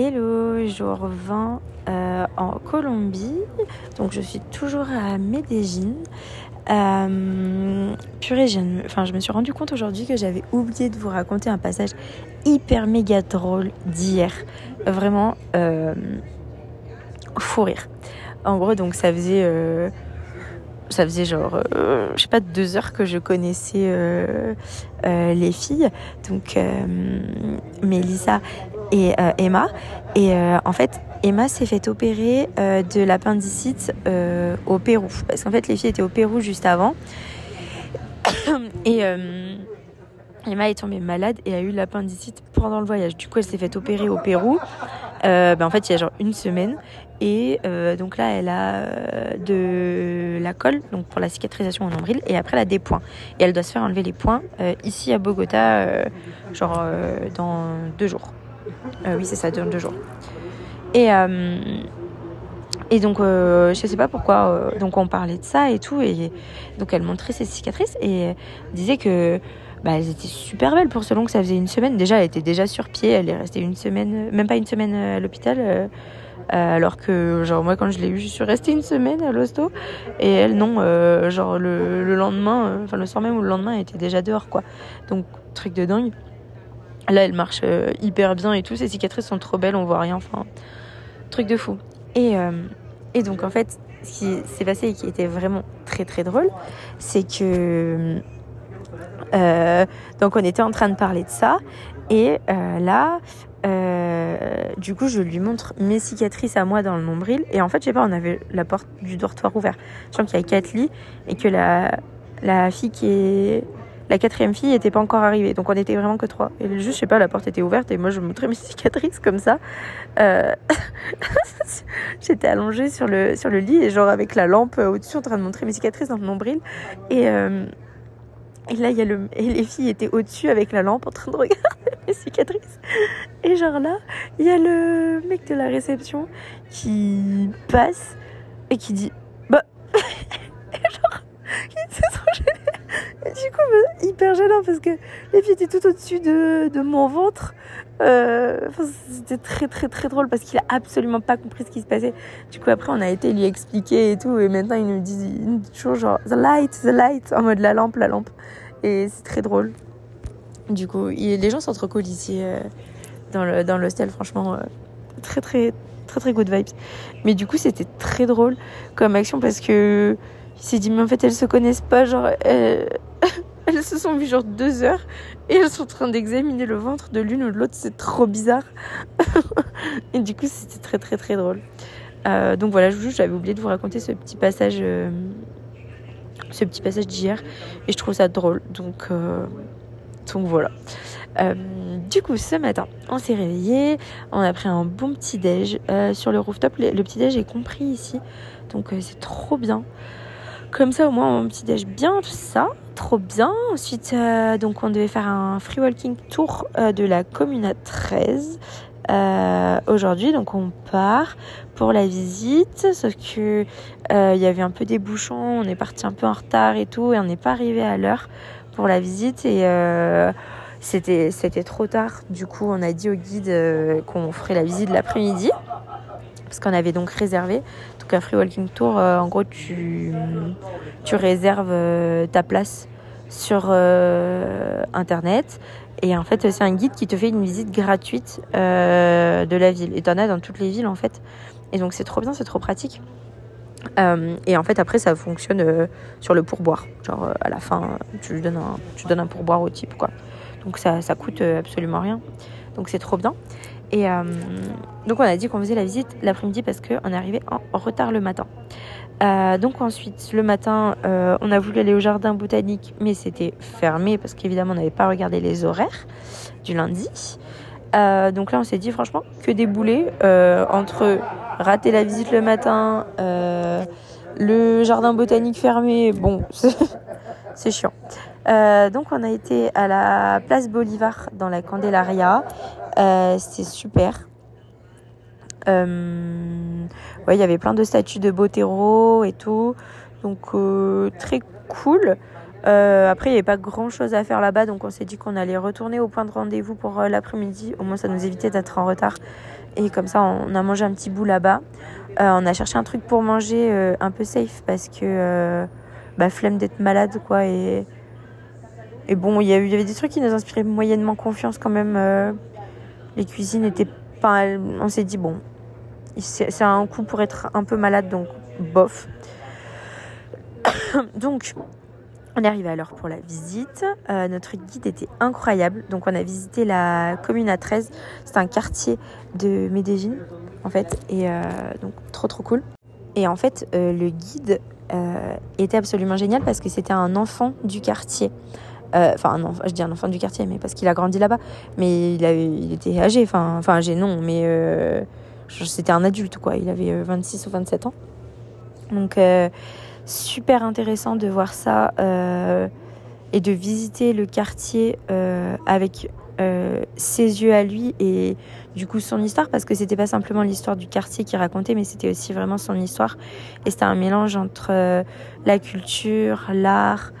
Hello, jour 20 euh, en Colombie. Donc je suis toujours à Medellin. Euh, purée, je, enfin, je me suis rendu compte aujourd'hui que j'avais oublié de vous raconter un passage hyper méga drôle d'hier. Vraiment, euh, fou rire. En gros, donc ça faisait euh, ça faisait genre, euh, je sais pas, deux heures que je connaissais euh, les filles, donc Mélissa et euh, Emma. Et euh, en fait, Emma s'est fait opérer euh, de l'appendicite au Pérou, parce qu'en fait, les filles étaient au Pérou juste avant. et Emma est tombée malade et a eu l'appendicite pendant le voyage. Du coup, elle s'est fait opérer au Pérou. Ben, en fait, il y a genre une semaine. Et donc là, elle a de la colle, donc pour la cicatrisation au nombril, et après elle a des points. Et elle doit se faire enlever les points ici à Bogota, genre dans deux jours. Euh, oui, c'est ça, dans deux jours. Et, euh, et donc, euh, je sais pas pourquoi, euh, donc on parlait de ça et tout, et donc elle montrait ses cicatrices et disait que bah, elles étaient super belles pour selon que ça faisait une semaine. Déjà, elle était déjà sur pied, elle est restée une semaine, même pas une semaine à l'hôpital. alors que, genre, moi, quand je l'ai eue, je suis restée une semaine à l'hosto. Et elle, non, genre, le, le lendemain, enfin, le soir même ou le lendemain, elle était déjà dehors, quoi. Donc, truc de dingue. Là, elle marche euh, hyper bien et tout. Ses cicatrices sont trop belles, on voit rien. Truc de fou. Et, euh, et donc, en fait, ce qui s'est passé et qui était vraiment très, très drôle, c'est que. euh, donc, on était en train de parler de ça. Et là, du coup, je lui montre mes cicatrices à moi dans le nombril. Et en fait, je sais pas, on avait la porte du dortoir ouverte. Je sens qu'il y a quatre lits et que la, la fille qui est. La quatrième fille était pas encore arrivée. Donc, on était vraiment que trois. Et juste, je sais pas, la porte était ouverte et moi, je montrais mes cicatrices comme ça. Euh... J'étais allongée sur le, sur le lit et genre avec la lampe au-dessus en train de montrer mes cicatrices dans le nombril. Et. Euh... Et là, y a le... et les filles étaient au-dessus avec la lampe en train de regarder mes cicatrices. Et genre là, il y a le mec de la réception qui passe et qui dit Bah. et genre, c'est trop gênant. Et du coup, hyper gênant parce que les filles étaient tout au-dessus de, de mon ventre. Euh, c'était très très très drôle parce qu'il a absolument pas compris ce qui se passait. Du coup, après, on a été lui expliquer et tout. Et maintenant, il nous dit, il nous toujours genre The light, the light, en mode la lampe, la lampe. Et c'est très drôle. Du coup, les gens sont trop cool ici euh, dans le dans l'hostel, franchement, euh, très très très très good vibes. Mais du coup, c'était très drôle comme action parce que il s'est dit mais en fait elles se connaissent pas, genre elles, elles se sont vues genre deux heures et elles sont en train d'examiner le ventre de l'une ou de l'autre, c'est trop bizarre. et du coup, c'était très très très drôle. Euh, donc voilà, j'avais oublié de vous raconter ce petit passage. euh, ce petit passage d'hier et je trouve ça drôle donc euh, voilà du coup ce matin on s'est réveillé on a pris un bon petit déj sur le rooftop le, le petit déj est compris ici donc c'est trop bien comme ça au moins un petit déj bien tout ça. Trop bien. Ensuite euh, donc on devait faire un free walking tour euh, de la commune à 13 euh, aujourd'hui donc on part pour la visite. Sauf que il y avait un peu des bouchons, on est parti un peu en retard et tout, et on n'est pas arrivé à l'heure pour la visite. Et c'était c'était trop tard. Du coup, on a dit au guide qu'on ferait la visite l'après-midi parce qu'on avait donc réservé. Donc un free walking tour, euh, en gros, tu tu réserves euh, ta place sur euh, internet. Et en fait, c'est un guide qui te fait une visite gratuite de la ville. Et t'en as dans toutes les villes, en fait. Et donc, c'est trop bien, c'est trop pratique. Et en fait, après, ça fonctionne sur le pourboire. Genre, à la fin, tu donnes un, tu donnes un pourboire au type, quoi. Donc, ça, ça coûte absolument rien. Donc, c'est trop bien. Et euh, donc, on a dit qu'on faisait la visite l'après-midi parce qu'on est arrivé en retard le matin. Euh, donc, ensuite, le matin, euh, on a voulu aller au jardin botanique, mais c'était fermé parce qu'évidemment, on n'avait pas regardé les horaires du lundi. Donc là, on s'est dit franchement que des boulets entre rater la visite le matin, le jardin botanique fermé. Bon, c'est chiant. Euh, donc on a été à la place Bolivar dans la Candelaria. Euh, C'était super. Euh, ouais, il y avait plein de statues de Botero et tout. Donc euh, très cool. Après, il n'y avait pas grand chose à faire là-bas, donc on s'est dit qu'on allait retourner au point de rendez-vous pour l'après-midi. Au moins, ça nous évitait d'être en retard. Et comme ça, on a mangé un petit bout là-bas. On a cherché un truc pour manger un peu safe parce que bah, flemme d'être malade, quoi. Et, et bon, il y, avait des trucs qui nous inspiraient moyennement confiance quand même. les cuisines étaient pas. On s'est dit, bon, c'est un coup pour être un peu malade, donc bof. donc, on est arrivé à l'heure pour la visite. Euh, notre guide était incroyable. Donc on a visité la commune à 13. C'est un quartier de Medellin en fait. Et euh, donc trop trop cool. Et en fait euh, le guide était absolument génial parce que c'était un enfant du quartier. Enfin non, je dis un enfant du quartier mais parce qu'il a grandi là-bas. Mais il, il était âgé. Enfin, enfin âgé non mais c'était un adulte quoi. Il avait 26 ou 27 ans. Donc super intéressant de voir ça euh, et de visiter le quartier euh, avec euh, ses yeux à lui et du coup son histoire parce que c'était pas simplement l'histoire du quartier qui racontait mais c'était aussi vraiment son histoire et c'était un mélange entre la culture, l'art,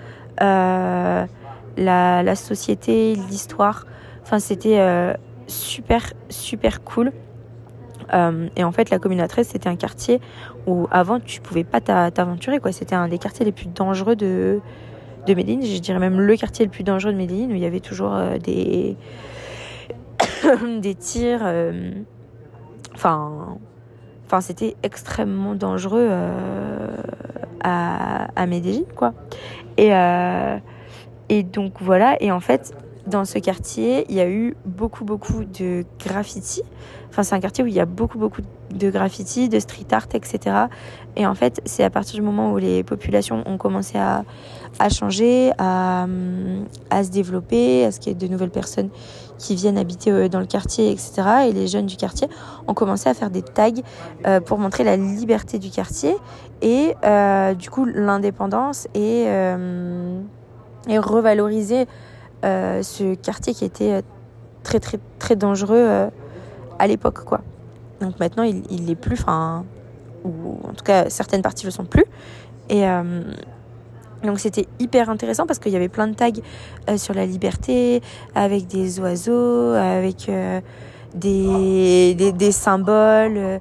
la, la, société, l'histoire. Enfin c'était super super cool. Euh, et en fait, la commune à 13, c'était un quartier où avant, tu pouvais pas t'aventurer. quoi. C'était un des quartiers les plus dangereux de, de Medellin. Je dirais même le quartier le plus dangereux de Medellin où il y avait toujours euh, des, des tirs. Euh, enfin, c'était extrêmement dangereux à, à Medellin, quoi. Et, et donc voilà. Et en fait, dans ce quartier, il y a eu beaucoup, beaucoup de graffiti. Enfin, c'est un quartier où il y a beaucoup, beaucoup de graffiti, de street art, etc. Et en fait, c'est à partir du moment où les populations ont commencé à, changer, à, à se développer, à ce qu'il y ait de nouvelles personnes qui viennent habiter euh, dans le quartier, etc. Et les jeunes du quartier ont commencé à faire des tags euh, pour montrer la liberté du quartier et euh, du coup l'indépendance et, et revaloriser euh, ce quartier qui était euh, très très très dangereux euh, à l'époque quoi. Donc maintenant il, il l'est plus, enfin ou en tout cas certaines parties le sont plus. Et donc c'était hyper intéressant parce qu'il y avait plein de tags sur la liberté, avec des oiseaux, avec des, des, des, symboles,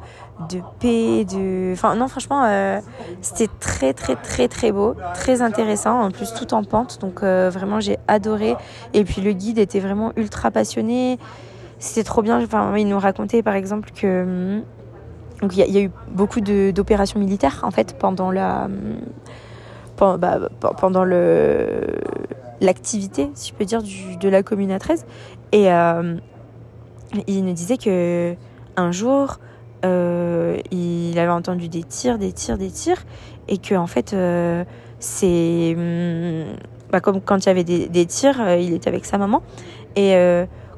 de paix, de... Enfin non franchement euh, c'était très très très très beau, très intéressant, en plus tout en pente, donc euh, vraiment j'ai adoré. Et puis le guide était vraiment ultra passionné, c'était trop bien, enfin il nous racontait par exemple que... Hum, donc il y, a eu beaucoup d'opérations militaires en fait pendant la... Hum, pendant, bah, pendant l'activité, si je peux dire, de la commune à 13. Et euh, il nous disait que un jour, euh, il avait entendu des tirs, des tirs, des tirs, et que en fait, euh, c'est hum, bah, comme quand il y avait des, des tirs, euh, il était avec sa maman, et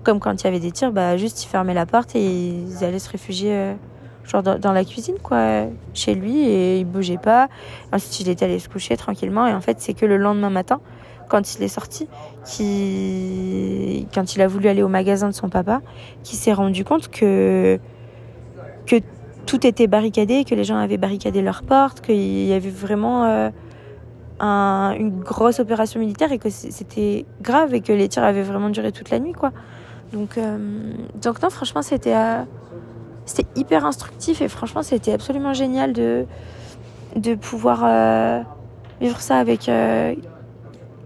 comme quand il y avait des tirs, bah juste il fermait la porte et ils allaient se réfugier genre dans, la cuisine quoi chez lui et il bougeait pas. Ensuite il était allé se coucher tranquillement et en fait c'est que le lendemain matin quand il est sorti quand il a voulu aller au magasin de son papa qui s'est rendu compte que que tout était barricadé, que les gens avaient barricadé leurs portes, qu'il y avait vraiment euh, un, une grosse opération militaire et que c'était grave et que les tirs avaient vraiment duré toute la nuit, quoi. Donc, euh, donc non, franchement, c'était euh, c'était hyper instructif et franchement, c'était absolument génial de, de pouvoir vivre ça avec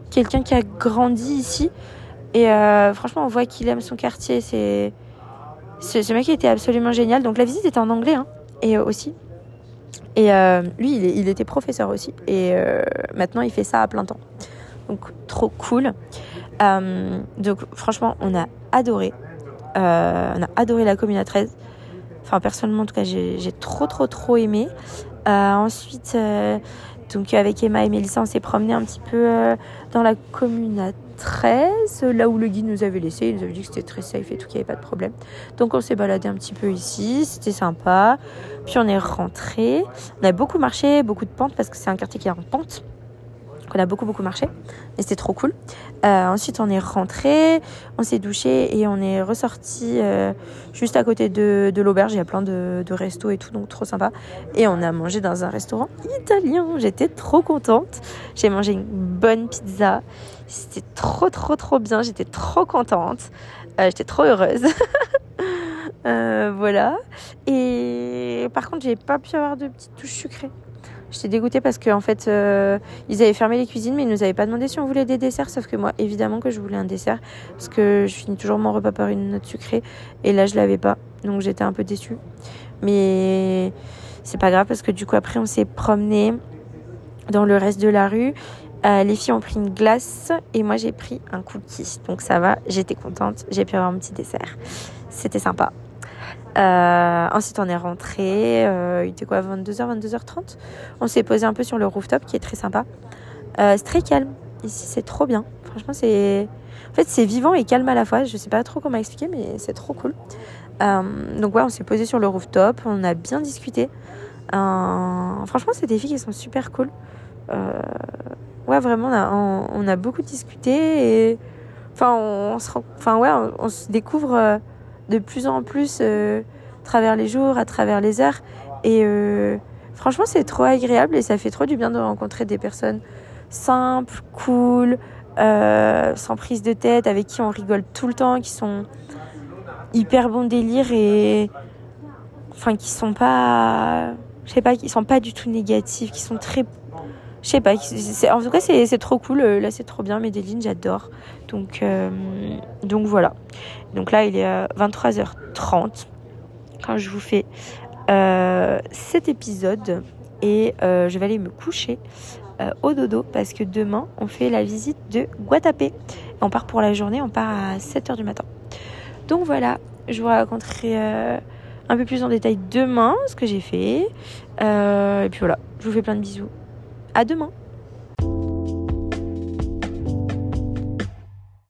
quelqu'un qui a grandi ici. Et franchement, on voit qu'il aime son quartier. C'est ce, mec était absolument génial. Donc la visite était en anglais hein, et euh, aussi. Et euh, lui, il, était professeur aussi. Et euh, maintenant, il fait ça à plein temps. Donc trop cool. donc franchement, on a adoré. on a adoré la commune à 13. Enfin, personnellement, en tout cas, j'ai trop, trop, trop aimé. ensuite, donc avec Emma et Mélissa, on s'est promené un petit peu dans la commune à 13, là où le guide nous avait laissé. Il nous avait dit que c'était très safe et tout, qu'il n'y avait pas de problème. Donc on s'est baladé un petit peu ici, c'était sympa. Puis on est rentré. On a beaucoup marché, beaucoup de pentes parce que c'est un quartier qui est en pente. On a beaucoup beaucoup marché et c'était trop cool. Euh, ensuite on est rentré, on s'est douché et on est ressorti euh, juste à côté de, de l'auberge. Il y a plein de, restos et tout, donc trop sympa. Et on a mangé dans un restaurant italien. J'étais trop contente. J'ai mangé une bonne pizza. C'était trop trop trop bien. J'étais trop contente. Euh, J'étais trop heureuse. Voilà. Et par contre, j'ai pas pu avoir de petites touches sucrées. J'étais dégoûtée parce qu'en en fait, euh, ils avaient fermé les cuisines, mais ils nous avaient pas demandé si on voulait des desserts. Sauf que moi, évidemment que je voulais un dessert parce que je finis toujours mon repas par une note sucrée. Et là, je l'avais pas, donc j'étais un peu déçue. Mais c'est pas grave parce que du coup, après, on s'est promené dans le reste de la rue. Euh, les filles ont pris une glace et moi j'ai pris un cookie. Donc ça va, j'étais contente, j'ai pu avoir un petit dessert. C'était sympa. Euh, ensuite, on est rentré. Euh, il était quoi, 22h, 22h30 On s'est posé un peu sur le rooftop qui est très sympa. Euh, c'est très calme. Ici, c'est trop bien. Franchement, c'est. En fait, c'est vivant et calme à la fois. Je sais pas trop comment expliquer, mais c'est trop cool. Donc, ouais, on s'est posé sur le rooftop. On a bien discuté. Franchement, c'est des filles qui sont super cool. Ouais, vraiment, on a, on, a, beaucoup discuté et. Enfin, on, se, enfin, ouais, on se découvre de plus en plus euh, à travers les jours, à travers les heures. Et euh, franchement, c'est trop agréable et ça fait trop du bien de rencontrer des personnes simples, cool, euh, sans prise de tête, avec qui on rigole tout le temps, qui sont hyper bon délire et enfin qui sont pas je sais pas qui sont pas du tout négatifs qui sont très je sais pas en tout cas c'est trop cool. Là c'est trop bien. Medellin j'adore. Donc euh, donc voilà donc là il est 23h30 quand je vous fais euh, cet épisode et euh, je vais aller me coucher euh, au dodo parce que demain on fait la visite de Guatapé on part pour la journée on part à 7h du matin donc voilà je vous raconterai euh, un peu plus en détail demain ce que j'ai fait. Euh, et puis voilà, je vous fais plein de bisous. À demain